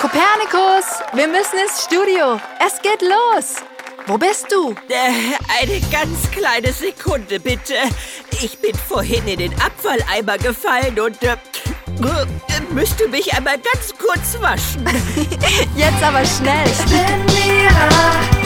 Kopernikus, wir müssen ins Studio. Es geht los. Wo bist du? Äh, eine ganz kleine Sekunde, bitte. Ich bin vorhin in den Abfalleimer gefallen und äh, müsste mich einmal ganz kurz waschen. Jetzt aber schnell. Ich bin Mira.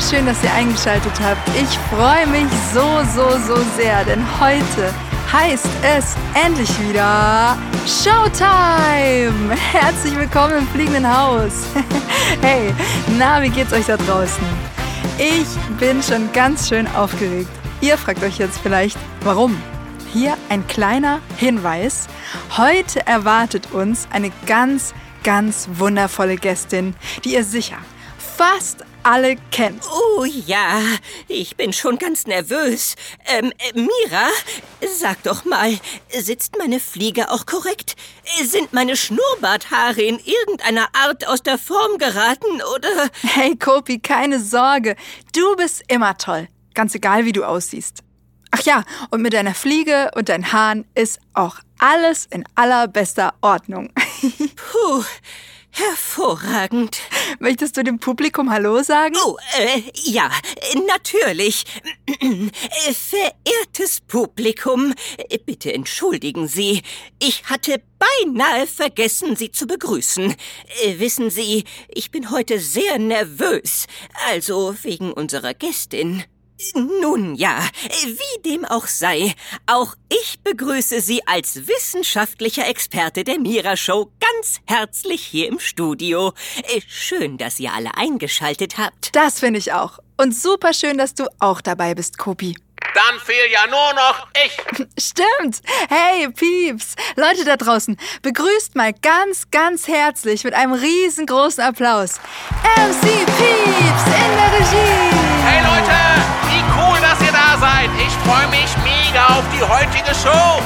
Schön, dass ihr eingeschaltet habt. Ich freue mich so, so, so sehr, denn heute heißt es endlich wieder Showtime. Herzlich willkommen im fliegenden Haus. Hey, na, wie geht's euch da draußen? Ich bin schon ganz schön aufgeregt. Ihr fragt euch jetzt vielleicht, warum? Hier ein kleiner Hinweis. Heute erwartet uns eine ganz, ganz wundervolle Gästin, die ihr sicher fast alle kennt. Oh ja, ich bin schon ganz nervös. Ähm, äh, Mira, sag doch mal, sitzt meine Fliege auch korrekt? Sind meine Schnurrbarthaare in irgendeiner Art aus der Form geraten oder... Hey Kopi, keine Sorge. Du bist immer toll. Ganz egal, wie du aussiehst. Ach ja, und mit deiner Fliege und deinen Haaren ist auch alles in allerbester Ordnung. Puh, hervorragend. Möchtest du dem Publikum Hallo sagen? Oh, äh, ja, natürlich. Äh, Verehrtes Publikum, äh, bitte entschuldigen Sie. Ich hatte beinahe vergessen, Sie zu begrüßen. Äh, Wissen Sie, ich bin heute sehr nervös. Also wegen unserer Gästin. Nun ja, wie dem auch sei, auch ich begrüße Sie als wissenschaftlicher Experte der Mira Show ganz herzlich hier im Studio. Äh, Schön, dass ihr alle eingeschaltet habt. Das finde ich auch. Und super schön, dass du auch dabei bist, Kopi. Dann fehl ja nur noch ich. Stimmt. Hey, Pieps. Leute da draußen, begrüßt mal ganz, ganz herzlich mit einem riesengroßen Applaus. MC Pieps in der Regie. Seid. Ich freue mich mega auf die heutige Show.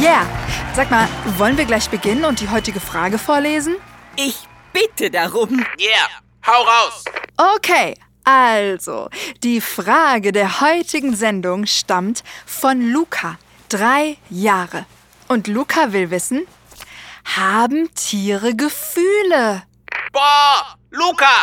Yeah. Sag mal, wollen wir gleich beginnen und die heutige Frage vorlesen? Ich bitte darum. Yeah, hau raus. Okay, also, die Frage der heutigen Sendung stammt von Luca, drei Jahre. Und Luca will wissen, haben Tiere Gefühle? Boah, Luca,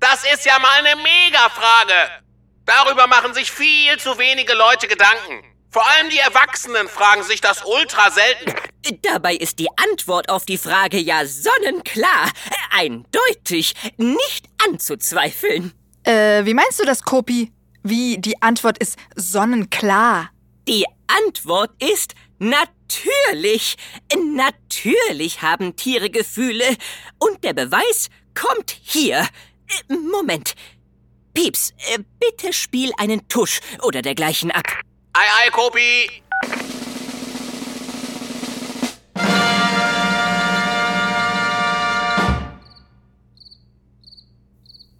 das ist ja mal eine Mega-Frage. Darüber machen sich viel zu wenige Leute Gedanken. Vor allem die Erwachsenen fragen sich das ultra selten. Dabei ist die Antwort auf die Frage ja sonnenklar, eindeutig, nicht anzuzweifeln. Äh, wie meinst du das, Kopi? Wie die Antwort ist sonnenklar. Die Antwort ist natürlich. Natürlich haben Tiere Gefühle. Und der Beweis kommt hier. Äh, Moment. Pieps, äh, bitte spiel einen Tusch oder dergleichen ab. Ei, ei, Kopi.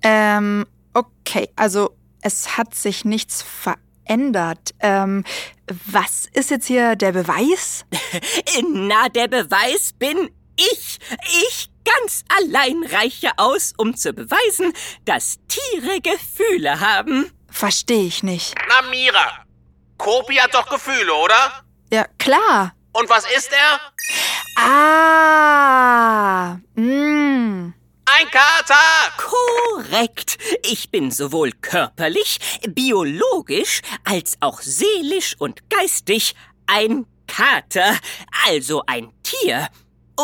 Ähm, okay, also es hat sich nichts verändert. Ähm, was ist jetzt hier der Beweis? Na, der Beweis bin ich. Ich ganz allein reiche aus, um zu beweisen, dass Tiere Gefühle haben. Verstehe ich nicht. Na, Mira. Kopi hat doch Gefühle, oder? Ja, klar. Und was ist er? Ah, mm. Ein Kater. Korrekt. Ich bin sowohl körperlich, biologisch als auch seelisch und geistig ein Kater, also ein Tier.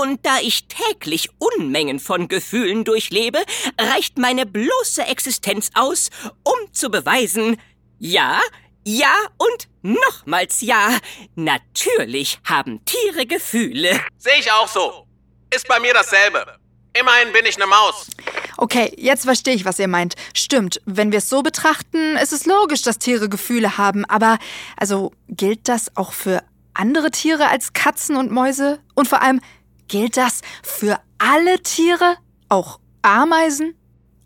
Und da ich täglich Unmengen von Gefühlen durchlebe, reicht meine bloße Existenz aus, um zu beweisen, ja, ja und nochmals ja, natürlich haben Tiere Gefühle. Sehe ich auch so. Ist bei mir dasselbe. Immerhin bin ich eine Maus. Okay, jetzt verstehe ich, was ihr meint. Stimmt, wenn wir es so betrachten, ist es logisch, dass Tiere Gefühle haben. Aber, also, gilt das auch für andere Tiere als Katzen und Mäuse? Und vor allem, gilt das für alle Tiere? Auch Ameisen?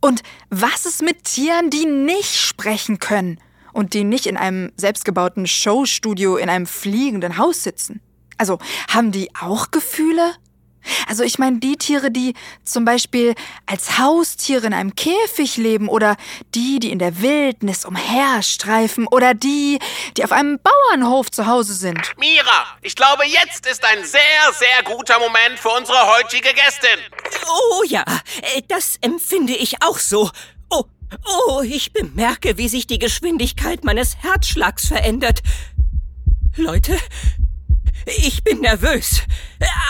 Und was ist mit Tieren, die nicht sprechen können und die nicht in einem selbstgebauten Showstudio in einem fliegenden Haus sitzen? Also, haben die auch Gefühle? Also ich meine die Tiere, die zum Beispiel als Haustiere in einem Käfig leben oder die, die in der Wildnis umherstreifen oder die, die auf einem Bauernhof zu Hause sind. Mira, ich glaube, jetzt ist ein sehr, sehr guter Moment für unsere heutige Gästin. Oh ja, äh, das empfinde ich auch so. Oh, oh, ich bemerke, wie sich die Geschwindigkeit meines Herzschlags verändert. Leute, ich bin nervös,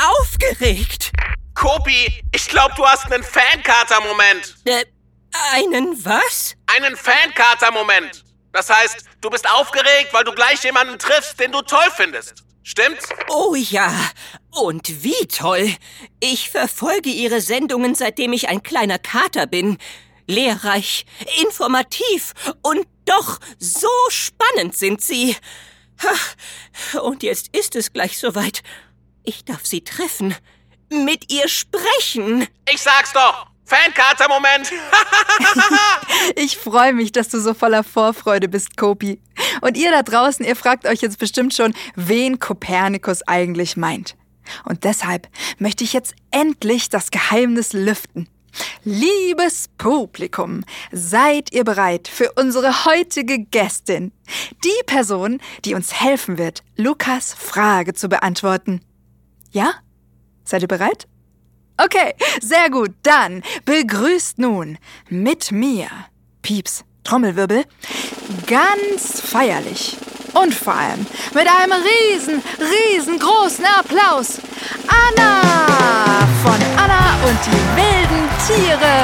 aufgeregt. Kopi, ich glaube, du hast einen Fankater-Moment. Äh, einen was? Einen Fankater-Moment. Das heißt, du bist aufgeregt, weil du gleich jemanden triffst, den du toll findest. Stimmt's? Oh ja, und wie toll. Ich verfolge Ihre Sendungen, seitdem ich ein kleiner Kater bin. Lehrreich, informativ und doch so spannend sind Sie. Ha, Und jetzt ist es gleich soweit. Ich darf Sie treffen, mit ihr sprechen. Ich sag's doch. Fankater-Moment. Ich freue mich, dass du so voller Vorfreude bist, Kopi. Und ihr da draußen, ihr fragt euch jetzt bestimmt schon, wen Kopernikus eigentlich meint. Und deshalb möchte ich jetzt endlich das Geheimnis lüften. Liebes Publikum, seid ihr bereit für unsere heutige Gästin? Die Person, die uns helfen wird, Lukas Frage zu beantworten. Ja? Seid ihr bereit? Okay, sehr gut. Dann begrüßt nun mit mir, Pieps, Trommelwirbel, ganz feierlich und vor allem mit einem riesen, riesengroßen Applaus Anna von Anna und die wilden Tiere.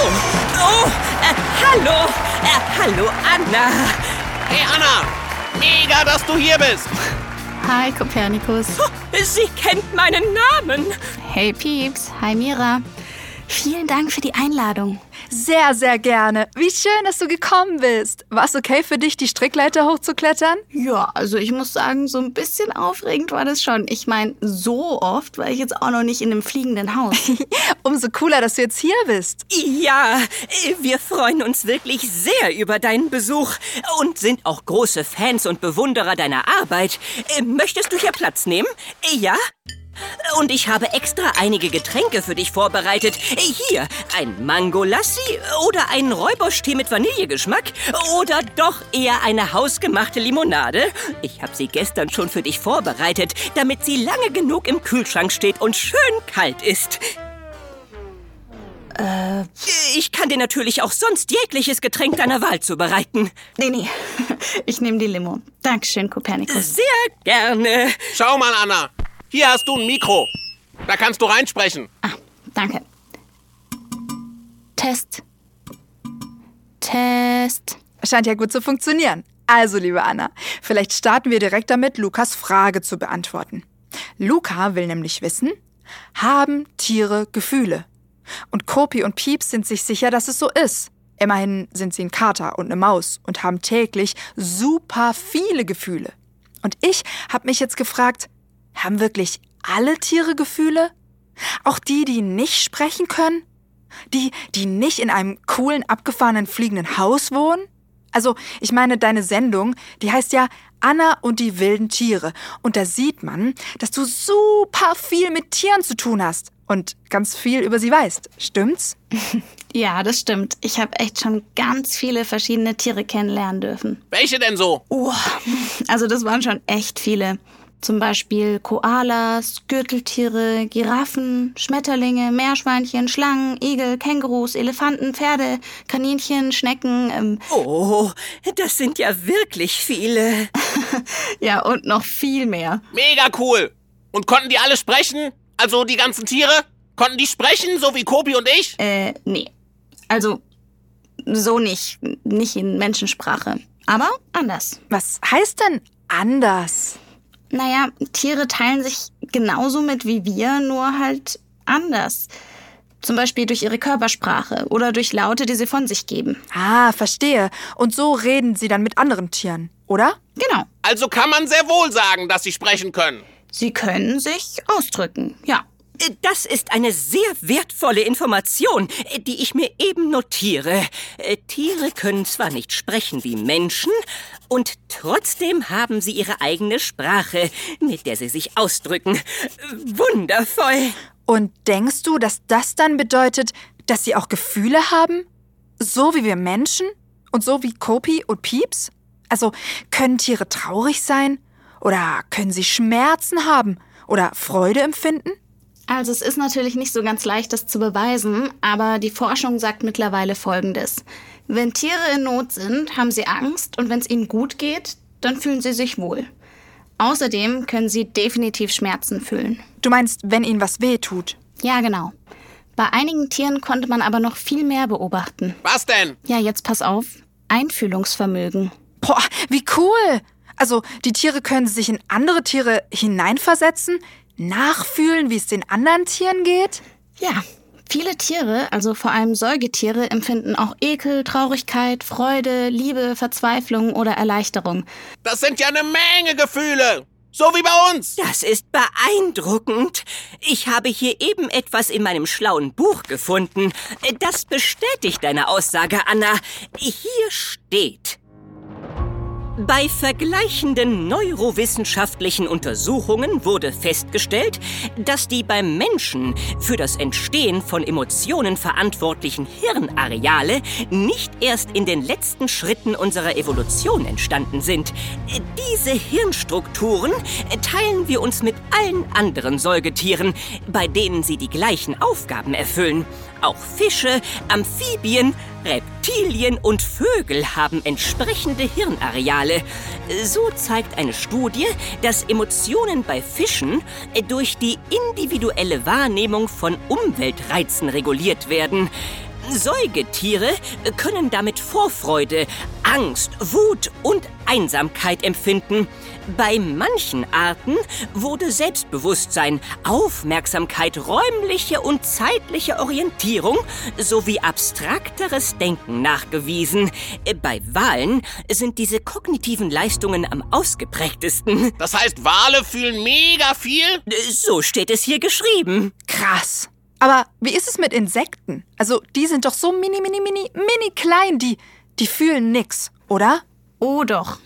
Oh, oh, äh, hallo, äh, hallo Anna. Hey Anna, mega, dass du hier bist. Hi Kopernikus. Sie kennt meinen Namen. Hey Pieps. Hi Mira. Vielen Dank für die Einladung. Sehr, sehr gerne. Wie schön, dass du gekommen bist. War es okay für dich, die Strickleiter hochzuklettern? Ja, also ich muss sagen, so ein bisschen aufregend war das schon. Ich meine, so oft war ich jetzt auch noch nicht in einem fliegenden Haus. Umso cooler, dass du jetzt hier bist. Ja, wir freuen uns wirklich sehr über deinen Besuch und sind auch große Fans und Bewunderer deiner Arbeit. Äh, Möchtest du hier Platz nehmen? Äh, Ja? Und ich habe extra einige Getränke für dich vorbereitet. Hier, ein Mangolassi oder ein Räuberstee mit Vanillegeschmack oder doch eher eine hausgemachte Limonade. Ich habe sie gestern schon für dich vorbereitet, damit sie lange genug im Kühlschrank steht und schön kalt ist. Ich kann dir natürlich auch sonst jegliches Getränk deiner Wahl zubereiten. nee, nee. Ich nehme die Limo. Dankeschön, Kopernikus. Sehr gerne. Schau mal, Anna. Hier hast du ein Mikro. Da kannst du reinsprechen. Ah, danke. Test. Test. Scheint ja gut zu funktionieren. Also, liebe Anna, vielleicht starten wir direkt damit, Lukas Frage zu beantworten. Luca will nämlich wissen, haben Tiere Gefühle? Und Kopi und Pieps sind sich sicher, dass es so ist. Immerhin sind sie ein Kater und eine Maus und haben täglich super viele Gefühle. Und ich habe mich jetzt gefragt, haben wirklich alle Tiere Gefühle? Auch die, die nicht sprechen können? Die, die nicht in einem coolen, abgefahrenen, fliegenden Haus wohnen? Also, ich meine, deine Sendung, die heißt ja Anna und die wilden Tiere. Und da sieht man, dass du super viel mit Tieren zu tun hast und ganz viel über sie weißt. Stimmt's? Ja, das stimmt. Ich habe echt schon ganz viele verschiedene Tiere kennenlernen dürfen. Welche denn so? Oh, also das waren schon echt viele. Zum Beispiel Koalas, Gürteltiere, Giraffen, Schmetterlinge, Meerschweinchen, Schlangen, Igel, Kängurus, Elefanten, Pferde, Kaninchen, Schnecken. Ähm, Oh, das sind ja wirklich viele. ja, und noch viel mehr. Mega cool. Und konnten die alle sprechen? Also die ganzen Tiere? Konnten die sprechen, so wie Kobi und ich? Äh, nee. Also, so nicht. Nicht in Menschensprache. Aber anders. Was heißt denn anders? Naja, Tiere teilen sich genauso mit wie wir, nur halt anders. Zum Beispiel durch ihre Körpersprache oder durch Laute, die sie von sich geben. Ah, verstehe. Und so reden sie dann mit anderen Tieren, oder? Genau. Also kann man sehr wohl sagen, dass sie sprechen können. Sie können sich ausdrücken, ja. Das ist eine sehr wertvolle Information, die ich mir eben notiere. Äh, Tiere können zwar nicht sprechen wie Menschen, und trotzdem haben sie ihre eigene Sprache, mit der sie sich ausdrücken. Wundervoll. Und denkst du, dass das dann bedeutet, dass sie auch Gefühle haben? So wie wir Menschen? Und so wie Kopi und Pieps? Also können Tiere traurig sein? Oder können sie Schmerzen haben? Oder Freude empfinden? Also es ist natürlich nicht so ganz leicht, das zu beweisen, aber die Forschung sagt mittlerweile Folgendes. Wenn Tiere in Not sind, haben sie Angst und wenn es ihnen gut geht, dann fühlen sie sich wohl. Außerdem können sie definitiv Schmerzen fühlen. Du meinst, wenn ihnen was weh tut? Ja, genau. Bei einigen Tieren konnte man aber noch viel mehr beobachten. Was denn? Ja, jetzt pass auf. Einfühlungsvermögen. Boah, wie cool! Also, die Tiere können sich in andere Tiere hineinversetzen, nachfühlen, wie es den anderen Tieren geht? Ja, viele Tiere, also vor allem Säugetiere, empfinden auch Ekel, Traurigkeit, Freude, Liebe, Verzweiflung oder Erleichterung. Das sind ja eine Menge Gefühle. So wie bei uns. Das ist beeindruckend. Ich habe hier eben etwas in meinem schlauen Buch gefunden. Das bestätigt deine Aussage, Anna. Hier steht. Bei vergleichenden neurowissenschaftlichen Untersuchungen wurde festgestellt, dass die beim Menschen für das Entstehen von Emotionen verantwortlichen Hirnareale nicht erst in den letzten Schritten unserer Evolution entstanden sind. Diese Hirnstrukturen teilen wir uns mit allen anderen Säugetieren, bei denen sie die gleichen Aufgaben erfüllen. Auch Fische, Amphibien, Reptilien und Vögel haben entsprechende Hirnareale. So zeigt eine Studie, dass Emotionen bei Fischen durch die individuelle Wahrnehmung von Umweltreizen reguliert werden. Säugetiere können damit Vorfreude, Angst, Wut und Einsamkeit empfinden. Bei manchen Arten wurde Selbstbewusstsein, Aufmerksamkeit, räumliche und zeitliche Orientierung sowie abstrakteres Denken nachgewiesen. Bei Walen sind diese kognitiven Leistungen am ausgeprägtesten. Das heißt, Wale fühlen mega viel? So steht es hier geschrieben. Krass. Aber wie ist es mit Insekten? Also, die sind doch so mini, mini, mini, mini klein, die, die fühlen nix, oder? Oh doch.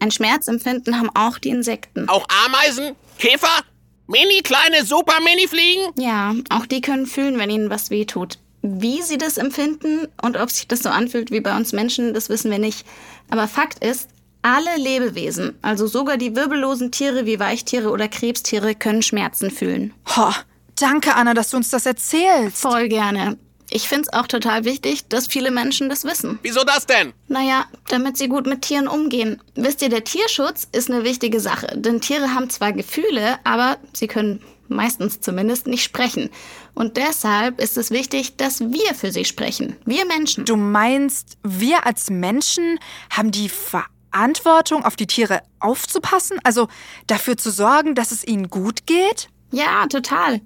Ein Schmerzempfinden haben auch die Insekten. Auch Ameisen? Käfer? Mini kleine super mini fliegen? Ja, auch die können fühlen, wenn ihnen was wehtut. Wie sie das empfinden und ob sich das so anfühlt wie bei uns Menschen, das wissen wir nicht. Aber Fakt ist, alle Lebewesen, also sogar die wirbellosen Tiere wie Weichtiere oder Krebstiere, können Schmerzen fühlen. Ho, danke, Anna, dass du uns das erzählst. Voll gerne. Ich finde es auch total wichtig, dass viele Menschen das wissen. Wieso das denn? Naja, damit sie gut mit Tieren umgehen. Wisst ihr, der Tierschutz ist eine wichtige Sache. Denn Tiere haben zwar Gefühle, aber sie können meistens zumindest nicht sprechen. Und deshalb ist es wichtig, dass wir für sie sprechen. Wir Menschen. Du meinst, wir als Menschen haben die Verantwortung, auf die Tiere aufzupassen? Also dafür zu sorgen, dass es ihnen gut geht? Ja, total.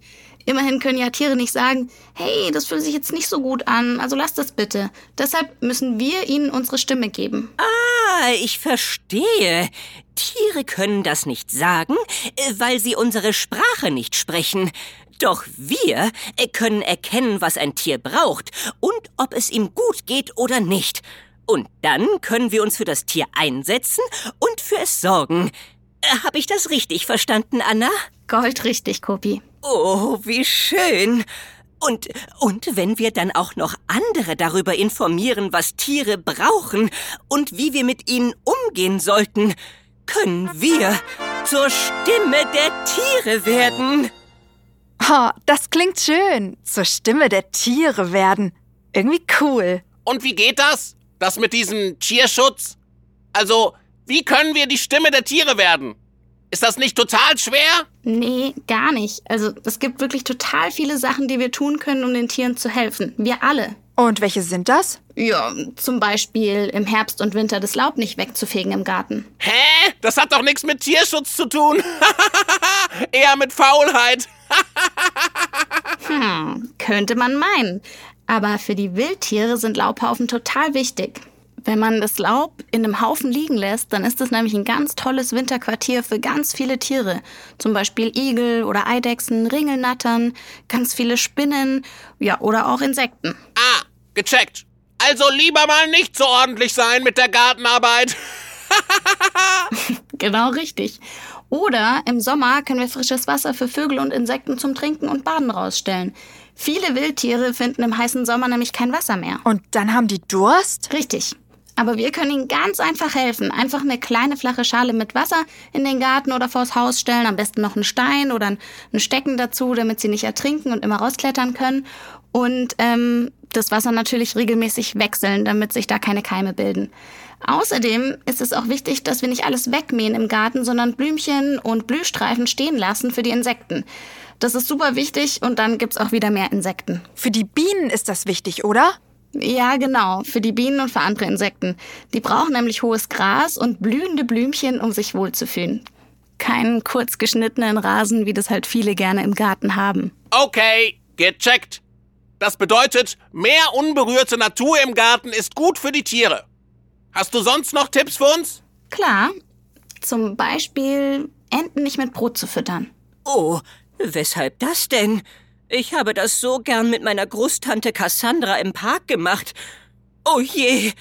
Immerhin können ja Tiere nicht sagen, hey, das fühlt sich jetzt nicht so gut an, also lass das bitte. Deshalb müssen wir ihnen unsere Stimme geben. Ah, ich verstehe. Tiere können das nicht sagen, äh, weil sie unsere Sprache nicht sprechen. Doch wir äh, können erkennen, was ein Tier braucht und ob es ihm gut geht oder nicht. Und dann können wir uns für das Tier einsetzen und für es sorgen. Äh, Habe ich das richtig verstanden, Anna? Goldrichtig, Kopi. Oh, wie schön. Und, und wenn wir dann auch noch andere darüber informieren, was Tiere brauchen und wie wir mit ihnen umgehen sollten, können wir zur Stimme der Tiere werden. Oh, das klingt schön. Zur Stimme der Tiere werden. Irgendwie cool. Und wie geht das? Das mit diesem Tierschutz? Also, wie können wir die Stimme der Tiere werden? Ist das nicht total schwer? Nee, gar nicht. Also es gibt wirklich total viele Sachen, die wir tun können, um den Tieren zu helfen. Wir alle. Und welche sind das? Ja, zum Beispiel im Herbst und Winter das Laub nicht wegzufegen im Garten. Hä? Das hat doch nichts mit Tierschutz zu tun. Eher mit Faulheit. Hm, könnte man meinen. Aber für die Wildtiere sind Laubhaufen total wichtig. Wenn man das Laub in einem Haufen liegen lässt, dann ist es nämlich ein ganz tolles Winterquartier für ganz viele Tiere. Zum Beispiel Igel oder Eidechsen, Ringelnattern, ganz viele Spinnen, ja, oder auch Insekten. Ah, gecheckt. Also lieber mal nicht so ordentlich sein mit der Gartenarbeit. Genau richtig. Oder im Sommer können wir frisches Wasser für Vögel und Insekten zum Trinken und Baden rausstellen. Viele Wildtiere finden im heißen Sommer nämlich kein Wasser mehr. Und dann haben die Durst? Richtig. Aber wir können ihnen ganz einfach helfen. Einfach eine kleine flache Schale mit Wasser in den Garten oder vors Haus stellen. Am besten noch einen Stein oder ein ein Stecken dazu, damit sie nicht ertrinken und immer rausklettern können. Und ähm, das Wasser natürlich regelmäßig wechseln, damit sich da keine Keime bilden. Außerdem ist es auch wichtig, dass wir nicht alles wegmähen im Garten, sondern Blümchen und Blühstreifen stehen lassen für die Insekten. Das ist super wichtig und dann gibt's auch wieder mehr Insekten. Für die Bienen ist das wichtig, oder? Ja, genau, für die Bienen und für andere Insekten. Die brauchen nämlich hohes Gras und blühende Blümchen, um sich wohlzufühlen. Keinen kurz geschnittenen Rasen, wie das halt viele gerne im Garten haben. Okay, gecheckt. Das bedeutet, mehr unberührte Natur im Garten ist gut für die Tiere. Hast du sonst noch Tipps für uns? Klar, zum Beispiel Enten nicht mit Brot zu füttern. Oh, weshalb das denn? Ich habe das so gern mit meiner Großtante Cassandra im Park gemacht. Oh je,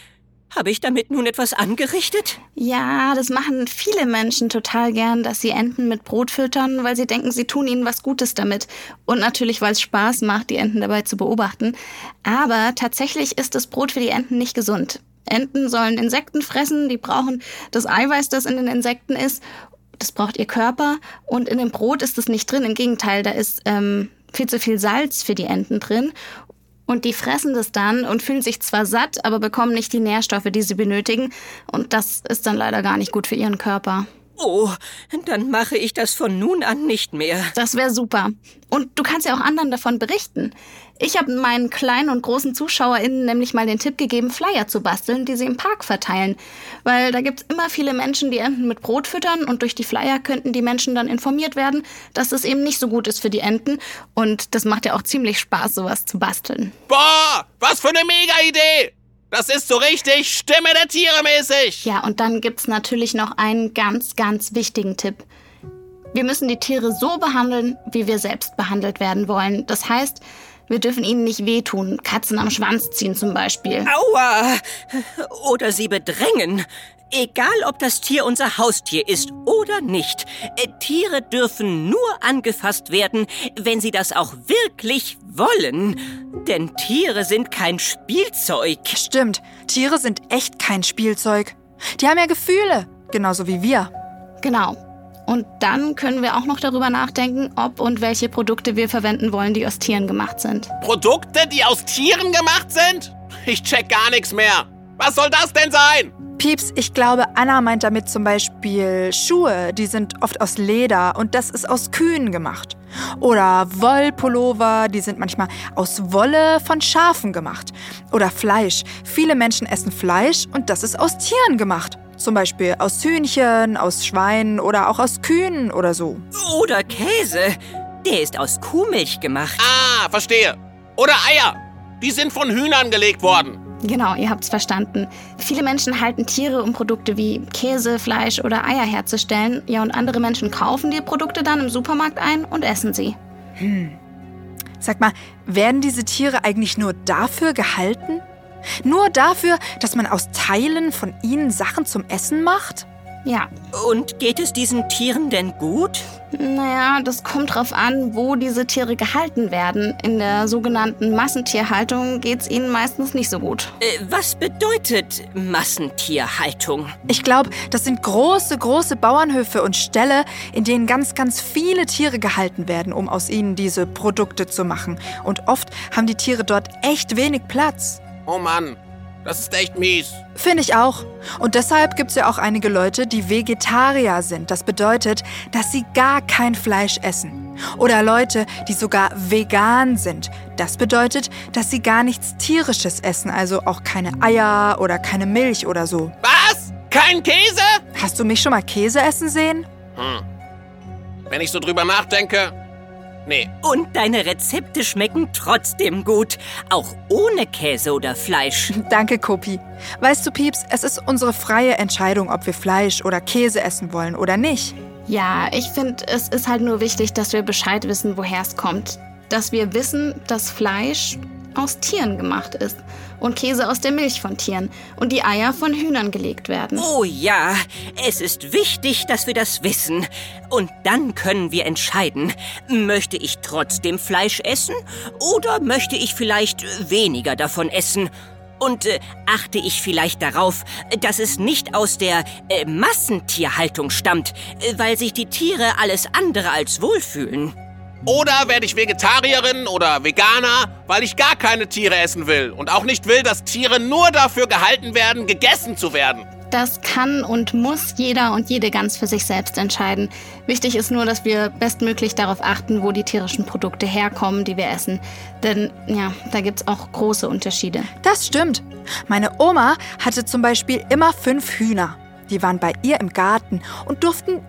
habe ich damit nun etwas angerichtet? Ja, das machen viele Menschen total gern, dass sie Enten mit Brot füttern, weil sie denken, sie tun ihnen was Gutes damit. Und natürlich, weil es Spaß macht, die Enten dabei zu beobachten. Aber tatsächlich ist das Brot für die Enten nicht gesund. Enten sollen Insekten fressen, die brauchen das Eiweiß, das in den Insekten ist. Das braucht ihr Körper. Und in dem Brot ist es nicht drin. Im Gegenteil, da ist ähm, viel zu viel Salz für die Enten drin. Und die fressen das dann und fühlen sich zwar satt, aber bekommen nicht die Nährstoffe, die sie benötigen. Und das ist dann leider gar nicht gut für ihren Körper. Oh, dann mache ich das von nun an nicht mehr. Das wäre super. Und du kannst ja auch anderen davon berichten. Ich habe meinen kleinen und großen ZuschauerInnen nämlich mal den Tipp gegeben, Flyer zu basteln, die sie im Park verteilen. Weil da gibt's immer viele Menschen, die Enten mit Brot füttern und durch die Flyer könnten die Menschen dann informiert werden, dass es eben nicht so gut ist für die Enten. Und das macht ja auch ziemlich Spaß, sowas zu basteln. Boah, was für eine Mega-Idee! Das ist so richtig Stimme der Tiere mäßig. Ja, und dann gibt's natürlich noch einen ganz, ganz wichtigen Tipp. Wir müssen die Tiere so behandeln, wie wir selbst behandelt werden wollen. Das heißt, wir dürfen ihnen nicht wehtun, Katzen am Schwanz ziehen zum Beispiel. Aua! Oder sie bedrängen. Egal, ob das Tier unser Haustier ist oder nicht. äh, Tiere dürfen nur angefasst werden, wenn sie das auch wirklich wollen. Denn Tiere sind kein Spielzeug. Stimmt, Tiere sind echt kein Spielzeug. Die haben ja Gefühle, genauso wie wir. Genau. Und dann können wir auch noch darüber nachdenken, ob und welche Produkte wir verwenden wollen, die aus Tieren gemacht sind. Produkte, die aus Tieren gemacht sind? Ich check gar nichts mehr. Was soll das denn sein? Pieps, ich glaube, Anna meint damit zum Beispiel Schuhe, die sind oft aus Leder und das ist aus Kühen gemacht. Oder Wollpullover, die sind manchmal aus Wolle von Schafen gemacht. Oder Fleisch. Viele Menschen essen Fleisch und das ist aus Tieren gemacht. Zum Beispiel aus Hühnchen, aus Schweinen oder auch aus Kühen oder so. Oder Käse. Der ist aus Kuhmilch gemacht. Ah, verstehe. Oder Eier. Die sind von Hühnern gelegt worden. Genau, ihr habt's verstanden. Viele Menschen halten Tiere, um Produkte wie Käse, Fleisch oder Eier herzustellen. Ja, und andere Menschen kaufen die Produkte dann im Supermarkt ein und essen sie. Sag mal, werden diese Tiere eigentlich nur dafür gehalten? Nur dafür, dass man aus Teilen von ihnen Sachen zum Essen macht? Ja, Und geht es diesen Tieren denn gut? naja, das kommt drauf an, wo diese Tiere gehalten werden. In der sogenannten Massentierhaltung geht's ihnen meistens nicht so gut. Äh, was bedeutet Massentierhaltung? Ich glaube, das sind große, große Bauernhöfe und Ställe, in denen ganz, ganz viele Tiere gehalten werden, um aus ihnen diese Produkte zu machen. Und oft haben die Tiere dort echt wenig Platz. Oh Mann, das ist echt mies. Finde ich auch. Und deshalb gibt es ja auch einige Leute, die Vegetarier sind. Das bedeutet, dass sie gar kein Fleisch essen. Oder Leute, die sogar vegan sind. Das bedeutet, dass sie gar nichts Tierisches essen, also auch keine Eier oder keine Milch oder so. Was? Kein Käse? Hast du mich schon mal Käse essen sehen? Wenn ich so drüber nachdenke, Nee. Und deine Rezepte schmecken trotzdem gut, auch ohne Käse oder Fleisch. Danke, Kopi. Weißt du, Pieps, es ist unsere freie Entscheidung, ob wir Fleisch oder Käse essen wollen oder nicht. Ja, ich finde, es ist halt nur wichtig, dass wir Bescheid wissen, woher es kommt. Dass wir wissen, dass Fleisch aus Tieren gemacht ist und Käse aus der Milch von Tieren und die Eier von Hühnern gelegt werden. Oh ja, es ist wichtig, dass wir das wissen. Und dann können wir entscheiden, möchte ich trotzdem Fleisch essen oder möchte ich vielleicht weniger davon essen? Und äh, achte ich vielleicht darauf, dass es nicht aus der äh, Massentierhaltung stammt, äh, weil sich die Tiere alles andere als wohlfühlen. Oder werde ich Vegetarierin oder Veganer, weil ich gar keine Tiere essen will und auch nicht will, dass Tiere nur dafür gehalten werden, gegessen zu werden. Das kann und muss jeder und jede ganz für sich selbst entscheiden. Wichtig ist nur, dass wir bestmöglich darauf achten, wo die tierischen Produkte herkommen, die wir essen. Denn ja, da gibt es auch große Unterschiede. Das stimmt. Meine Oma hatte zum Beispiel immer fünf Hühner. Die waren bei ihr im Garten und durften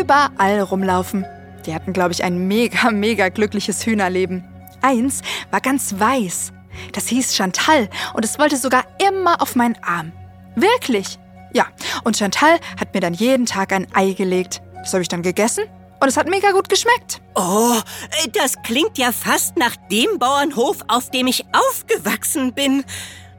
überall rumlaufen. Die hatten, glaube ich, ein mega, mega glückliches Hühnerleben. Eins war ganz weiß. Das hieß Chantal und es wollte sogar immer auf meinen Arm. Wirklich? Ja, und Chantal hat mir dann jeden Tag ein Ei gelegt. Das habe ich dann gegessen und es hat mega gut geschmeckt. Oh, das klingt ja fast nach dem Bauernhof, auf dem ich aufgewachsen bin.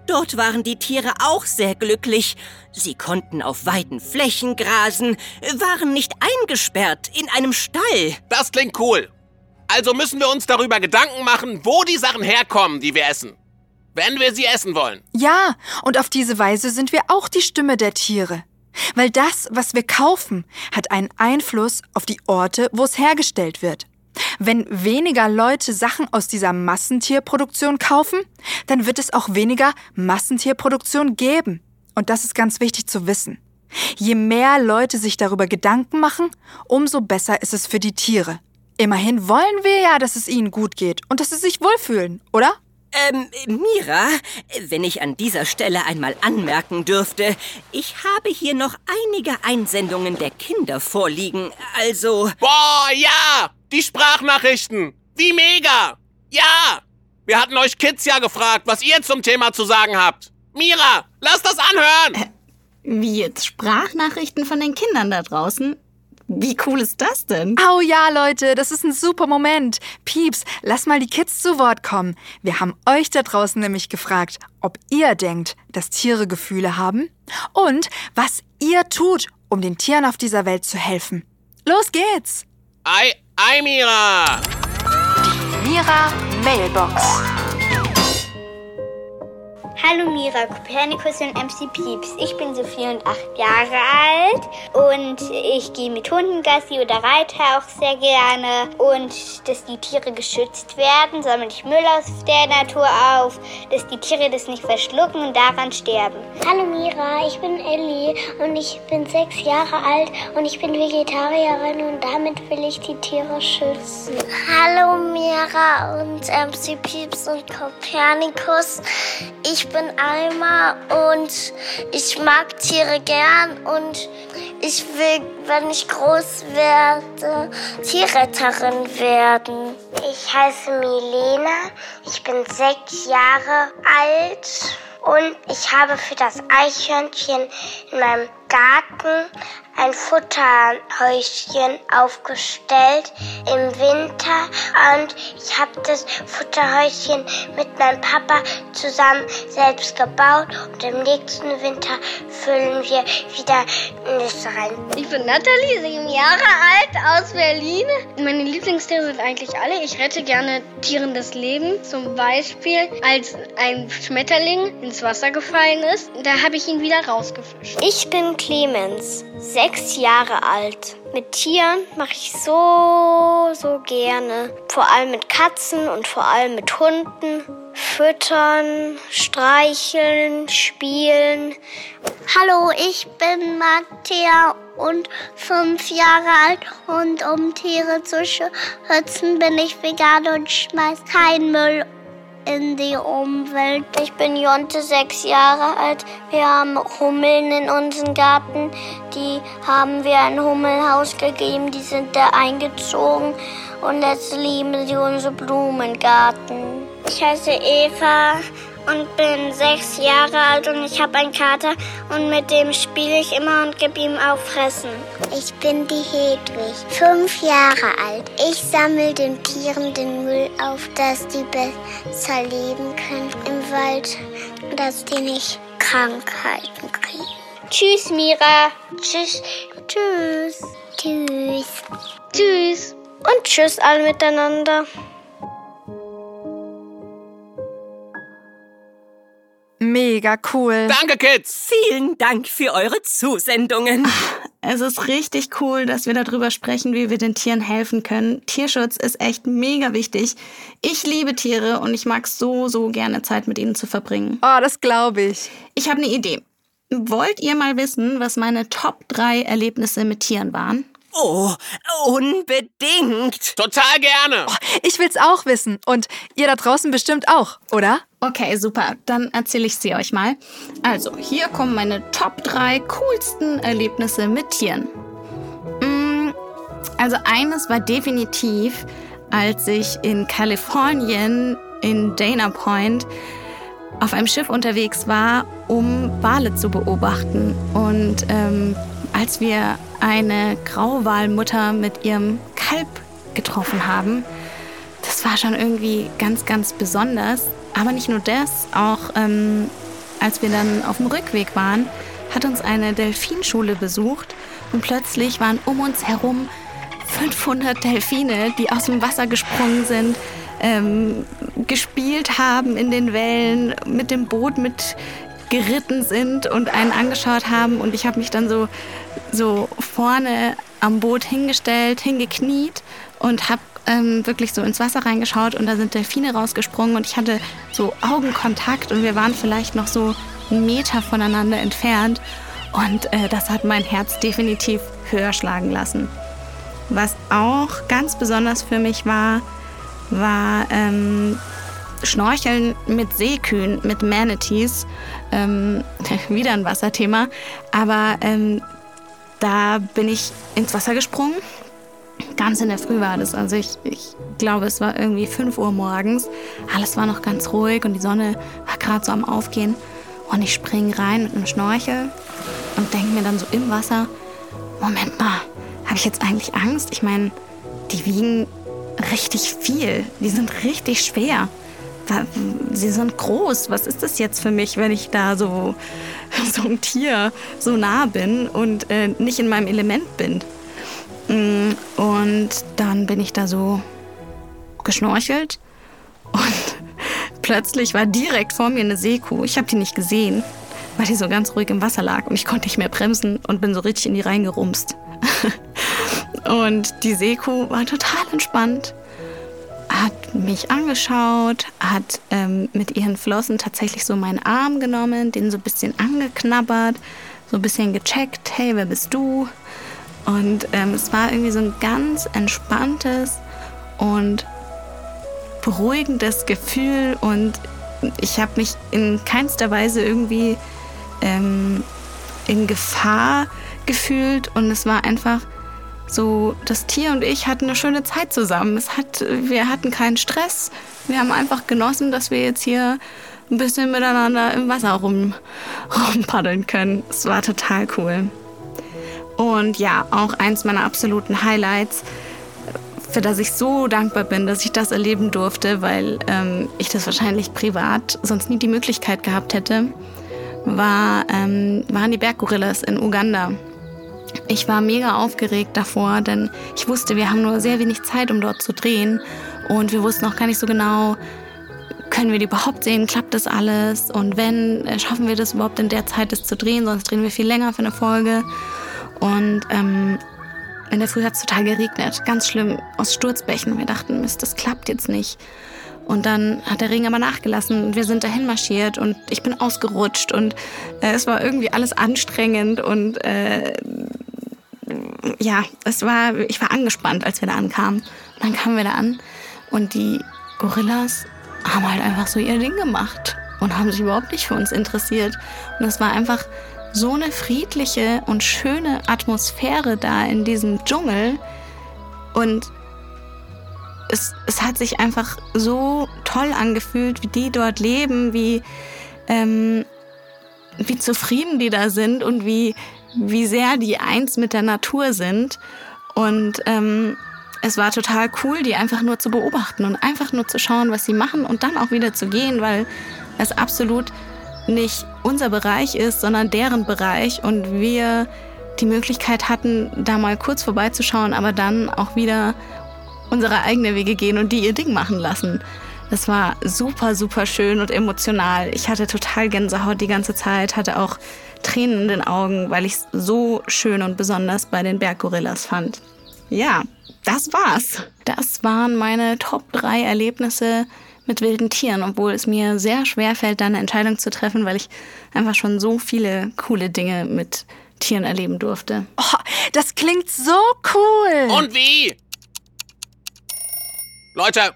Dort waren die Tiere auch sehr glücklich. Sie konnten auf weiten Flächen grasen, waren nicht eingesperrt in einem Stall. Das klingt cool. Also müssen wir uns darüber Gedanken machen, wo die Sachen herkommen, die wir essen. Wenn wir sie essen wollen. Ja, und auf diese Weise sind wir auch die Stimme der Tiere. Weil das, was wir kaufen, hat einen Einfluss auf die Orte, wo es hergestellt wird. Wenn weniger Leute Sachen aus dieser Massentierproduktion kaufen, dann wird es auch weniger Massentierproduktion geben. Und das ist ganz wichtig zu wissen. Je mehr Leute sich darüber Gedanken machen, umso besser ist es für die Tiere. Immerhin wollen wir ja, dass es ihnen gut geht und dass sie sich wohlfühlen, oder? Ähm, Mira, wenn ich an dieser Stelle einmal anmerken dürfte, ich habe hier noch einige Einsendungen der Kinder vorliegen. Also. Boah, ja! Die Sprachnachrichten! Wie mega! Ja! Wir hatten euch Kids ja gefragt, was ihr zum Thema zu sagen habt. Mira, lass das anhören! Wie jetzt Sprachnachrichten von den Kindern da draußen? Wie cool ist das denn? Oh ja, Leute, das ist ein super Moment. Pieps, lass mal die Kids zu Wort kommen. Wir haben euch da draußen nämlich gefragt, ob ihr denkt, dass Tiere Gefühle haben und was ihr tut, um den Tieren auf dieser Welt zu helfen. Los geht's! Ei, ei, Mira! Mira Mailbox. Hallo Mira, Kopernikus und MC Pieps. Ich bin Sophie und acht Jahre alt und ich gehe mit Hunden Gassi oder reite auch sehr gerne. Und dass die Tiere geschützt werden, sammle ich Müll aus der Natur auf, dass die Tiere das nicht verschlucken und daran sterben. Hallo Mira, ich bin Ellie und ich bin sechs Jahre alt und ich bin Vegetarierin und damit will ich die Tiere schützen. Hallo Mira und MC Pieps und Kopernikus. Ich bin Alma und ich mag Tiere gern und ich will, wenn ich groß werde, Tierretterin werden. Ich heiße Milena, ich bin sechs Jahre alt und ich habe für das Eichhörnchen in meinem Garten ein Futterhäuschen aufgestellt im Winter und ich habe das Futterhäuschen mit meinem Papa zusammen selbst gebaut und im nächsten Winter füllen wir wieder Nüsse rein. Ich bin Nathalie, sieben Jahre alt aus Berlin. Meine Lieblingstiere sind eigentlich alle. Ich rette gerne Tieren das Leben. Zum Beispiel, als ein Schmetterling ins Wasser gefallen ist, da habe ich ihn wieder rausgefischt. Ich bin Clemens, sechs Jahre alt. Mit Tieren mache ich so, so gerne. Vor allem mit Katzen und vor allem mit Hunden. Füttern, streicheln, spielen. Hallo, ich bin Matthäa und fünf Jahre alt und um Tiere zu schützen bin ich vegan und schmeiß keinen Müll in die Umwelt. Ich bin Jonte, sechs Jahre alt. Wir haben Hummeln in unserem Garten. Die haben wir ein Hummelhaus gegeben. Die sind da eingezogen. Und jetzt lieben sie unseren Blumengarten. Ich heiße Eva und bin sechs Jahre alt und ich habe einen Kater und mit dem spiele ich immer und gebe ihm auch Fressen. Ich bin die Hedwig, fünf Jahre alt. Ich sammle den Tieren den Müll auf, dass die besser leben können im Wald, dass die nicht Krankheiten kriegen. Tschüss, Mira. Tschüss. Tschüss. Tschüss. Tschüss. Und tschüss alle miteinander. Mega cool. Danke, Kids. Vielen Dank für eure Zusendungen. Es ist richtig cool, dass wir darüber sprechen, wie wir den Tieren helfen können. Tierschutz ist echt mega wichtig. Ich liebe Tiere und ich mag so, so gerne Zeit mit ihnen zu verbringen. Oh, das glaube ich. Ich habe eine Idee. Wollt ihr mal wissen, was meine Top 3 Erlebnisse mit Tieren waren? Oh, unbedingt. Total gerne. Ich will's auch wissen. Und ihr da draußen bestimmt auch, oder? Okay, super. Dann erzähle ich sie euch mal. Also, hier kommen meine Top 3 coolsten Erlebnisse mit Tieren. Mm, Also, eines war definitiv, als ich in Kalifornien in Dana Point auf einem Schiff unterwegs war, um Wale zu beobachten. Und ähm, als wir eine Grauwalmutter mit ihrem Kalb getroffen haben, das war schon irgendwie ganz, ganz besonders. Aber nicht nur das, auch ähm, als wir dann auf dem Rückweg waren, hat uns eine Delfinschule besucht und plötzlich waren um uns herum 500 Delfine, die aus dem Wasser gesprungen sind, ähm, gespielt haben in den Wellen, mit dem Boot mit geritten sind und einen angeschaut haben. Und ich habe mich dann so, so vorne am Boot hingestellt, hingekniet und habe ähm, wirklich so ins Wasser reingeschaut und da sind Delfine rausgesprungen und ich hatte so Augenkontakt und wir waren vielleicht noch so einen Meter voneinander entfernt. Und äh, das hat mein Herz definitiv höher schlagen lassen. Was auch ganz besonders für mich war, war ähm, Schnorcheln mit Seekühen, mit Manatees. Ähm, wieder ein Wasserthema. Aber ähm, da bin ich ins Wasser gesprungen. Ganz in der Früh war das. Also ich, ich glaube, es war irgendwie 5 Uhr morgens. Alles war noch ganz ruhig und die Sonne war gerade so am Aufgehen. Und ich springe rein mit einem Schnorchel und denke mir dann so im Wasser, Moment mal, habe ich jetzt eigentlich Angst? Ich meine, die wiegen richtig viel. Die sind richtig schwer. Sie sind groß. Was ist das jetzt für mich, wenn ich da so, so ein Tier so nah bin und äh, nicht in meinem Element bin? Mm, Und dann bin ich da so geschnorchelt und plötzlich war direkt vor mir eine Seekuh. Ich habe die nicht gesehen, weil die so ganz ruhig im Wasser lag und ich konnte nicht mehr bremsen und bin so richtig in die reingerumst. und die Seekuh war total entspannt, hat mich angeschaut, hat ähm, mit ihren Flossen tatsächlich so meinen Arm genommen, den so ein bisschen angeknabbert, so ein bisschen gecheckt, hey, wer bist du? Und ähm, es war irgendwie so ein ganz entspanntes und beruhigendes Gefühl und ich habe mich in keinster Weise irgendwie ähm, in Gefahr gefühlt und es war einfach so, das Tier und ich hatten eine schöne Zeit zusammen. Es hat, wir hatten keinen Stress. Wir haben einfach genossen, dass wir jetzt hier ein bisschen miteinander im Wasser rum, rumpaddeln können. Es war total cool. Und ja, auch eins meiner absoluten Highlights, für das ich so dankbar bin, dass ich das erleben durfte, weil ähm, ich das wahrscheinlich privat sonst nie die Möglichkeit gehabt hätte, war, ähm, waren die Berggorillas in Uganda. Ich war mega aufgeregt davor, denn ich wusste, wir haben nur sehr wenig Zeit, um dort zu drehen. Und wir wussten auch gar nicht so genau, können wir die überhaupt sehen, klappt das alles? Und wenn, äh, schaffen wir das überhaupt in der Zeit, das zu drehen, sonst drehen wir viel länger für eine Folge. Und ähm, in der Früh hat es total geregnet, ganz schlimm, aus Sturzbächen. Wir dachten, Mist, das klappt jetzt nicht. Und dann hat der Regen aber nachgelassen und wir sind dahin marschiert und ich bin ausgerutscht und äh, es war irgendwie alles anstrengend und äh, ja, es war, ich war angespannt, als wir da ankamen. Und dann kamen wir da an und die Gorillas haben halt einfach so ihr Ding gemacht und haben sich überhaupt nicht für uns interessiert. Und es war einfach so eine friedliche und schöne Atmosphäre da in diesem Dschungel. Und es, es hat sich einfach so toll angefühlt, wie die dort leben, wie, ähm, wie zufrieden die da sind und wie, wie sehr die eins mit der Natur sind. Und ähm, es war total cool, die einfach nur zu beobachten und einfach nur zu schauen, was sie machen und dann auch wieder zu gehen, weil es absolut nicht unser Bereich ist, sondern deren Bereich und wir die Möglichkeit hatten, da mal kurz vorbeizuschauen, aber dann auch wieder unsere eigene Wege gehen und die ihr Ding machen lassen. Das war super, super schön und emotional. Ich hatte total Gänsehaut die ganze Zeit, hatte auch Tränen in den Augen, weil ich es so schön und besonders bei den Berggorillas fand. Ja, das war's. Das waren meine Top 3 Erlebnisse mit wilden Tieren, obwohl es mir sehr schwer fällt, da eine Entscheidung zu treffen, weil ich einfach schon so viele coole Dinge mit Tieren erleben durfte. Oh, das klingt so cool. Und wie? Leute,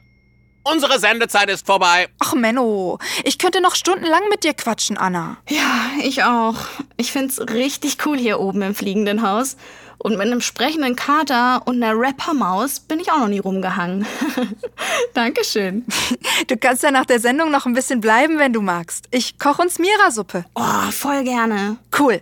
unsere Sendezeit ist vorbei. Ach Menno, ich könnte noch stundenlang mit dir quatschen, Anna. Ja, ich auch. Ich find's richtig cool hier oben im fliegenden Haus. Und mit einem sprechenden Kater und einer Rappermaus bin ich auch noch nie rumgehangen. Dankeschön. Du kannst ja nach der Sendung noch ein bisschen bleiben, wenn du magst. Ich koche uns Mira-Suppe. Oh, voll gerne. Cool.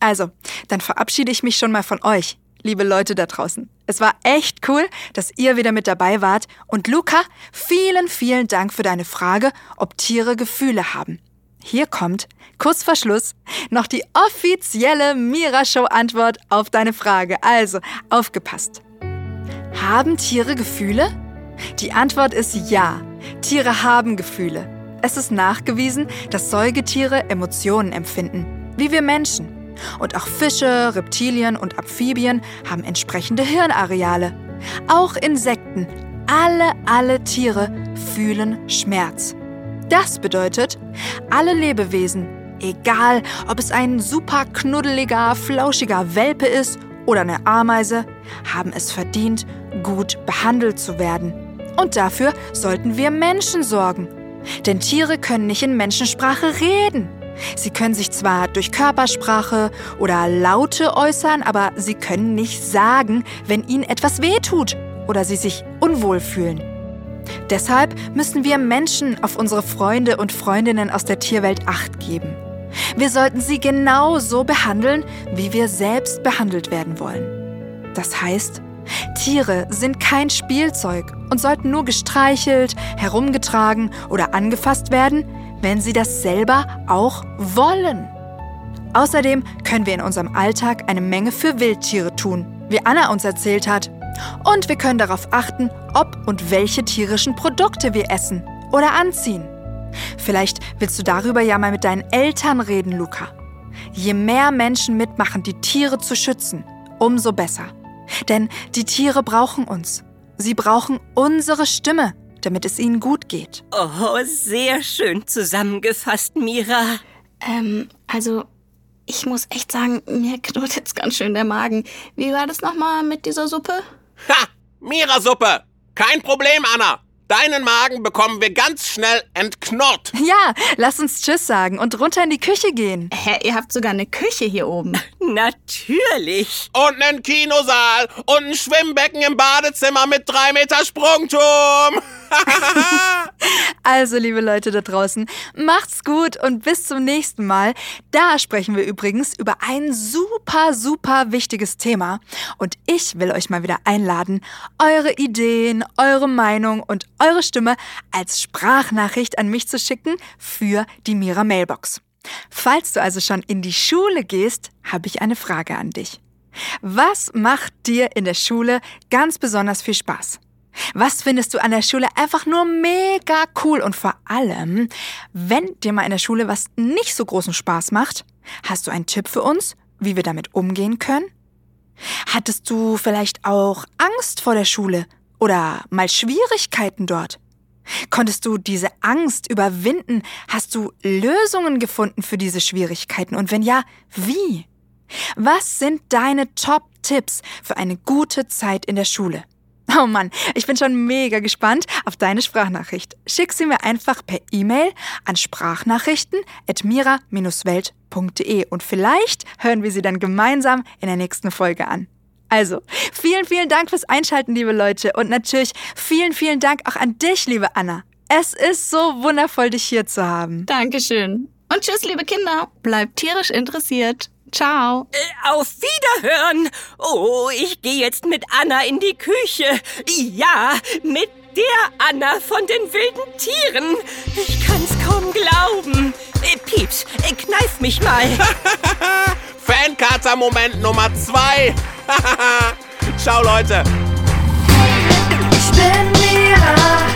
Also, dann verabschiede ich mich schon mal von euch, liebe Leute da draußen. Es war echt cool, dass ihr wieder mit dabei wart. Und Luca, vielen, vielen Dank für deine Frage, ob Tiere Gefühle haben. Hier kommt, kurz vor Schluss, noch die offizielle Mira-Show-Antwort auf deine Frage. Also, aufgepasst. Haben Tiere Gefühle? Die Antwort ist ja. Tiere haben Gefühle. Es ist nachgewiesen, dass Säugetiere Emotionen empfinden, wie wir Menschen. Und auch Fische, Reptilien und Amphibien haben entsprechende Hirnareale. Auch Insekten, alle, alle Tiere fühlen Schmerz. Das bedeutet, alle Lebewesen, egal ob es ein super knuddeliger, flauschiger Welpe ist oder eine Ameise, haben es verdient, gut behandelt zu werden. Und dafür sollten wir Menschen sorgen. Denn Tiere können nicht in Menschensprache reden. Sie können sich zwar durch Körpersprache oder Laute äußern, aber sie können nicht sagen, wenn ihnen etwas wehtut oder sie sich unwohl fühlen. Deshalb müssen wir Menschen auf unsere Freunde und Freundinnen aus der Tierwelt acht geben. Wir sollten sie genau so behandeln, wie wir selbst behandelt werden wollen. Das heißt, Tiere sind kein Spielzeug und sollten nur gestreichelt, herumgetragen oder angefasst werden, wenn sie das selber auch wollen. Außerdem können wir in unserem Alltag eine Menge für Wildtiere tun, wie Anna uns erzählt hat. Und wir können darauf achten, ob und welche tierischen Produkte wir essen oder anziehen. Vielleicht willst du darüber ja mal mit deinen Eltern reden, Luca. Je mehr Menschen mitmachen, die Tiere zu schützen, umso besser. Denn die Tiere brauchen uns. Sie brauchen unsere Stimme, damit es ihnen gut geht. Oh, sehr schön zusammengefasst, Mira. Ähm, also, ich muss echt sagen, mir knurrt jetzt ganz schön der Magen. Wie war das nochmal mit dieser Suppe? Ha! Mira-Suppe! Kein Problem, Anna. Deinen Magen bekommen wir ganz schnell entknurrt. Ja, lass uns Tschüss sagen und runter in die Küche gehen. Hä, ihr habt sogar eine Küche hier oben. Natürlich. Und einen Kinosaal und ein Schwimmbecken im Badezimmer mit drei Meter Sprungturm. Also, liebe Leute da draußen, macht's gut und bis zum nächsten Mal. Da sprechen wir übrigens über ein super, super wichtiges Thema. Und ich will euch mal wieder einladen, eure Ideen, eure Meinung und eure Stimme als Sprachnachricht an mich zu schicken für die Mira Mailbox. Falls du also schon in die Schule gehst, habe ich eine Frage an dich. Was macht dir in der Schule ganz besonders viel Spaß? Was findest du an der Schule einfach nur mega cool? Und vor allem, wenn dir mal in der Schule was nicht so großen Spaß macht, hast du einen Tipp für uns, wie wir damit umgehen können? Hattest du vielleicht auch Angst vor der Schule oder mal Schwierigkeiten dort? Konntest du diese Angst überwinden? Hast du Lösungen gefunden für diese Schwierigkeiten? Und wenn ja, wie? Was sind deine Top-Tipps für eine gute Zeit in der Schule? Oh Mann, ich bin schon mega gespannt auf deine Sprachnachricht. Schick sie mir einfach per E-Mail an sprachnachrichten.mira-welt.de und vielleicht hören wir sie dann gemeinsam in der nächsten Folge an. Also, vielen, vielen Dank fürs Einschalten, liebe Leute. Und natürlich vielen, vielen Dank auch an dich, liebe Anna. Es ist so wundervoll, dich hier zu haben. Dankeschön. Und tschüss, liebe Kinder. Bleibt tierisch interessiert. Ciao. Äh, auf Wiederhören. Oh, ich gehe jetzt mit Anna in die Küche. Ja, mit der Anna von den wilden Tieren. Ich kann's kaum glauben. Äh, Pieps, äh, kneif mich mal. Fankater-Moment Nummer zwei. Ciao, Leute. Ich bin Mira.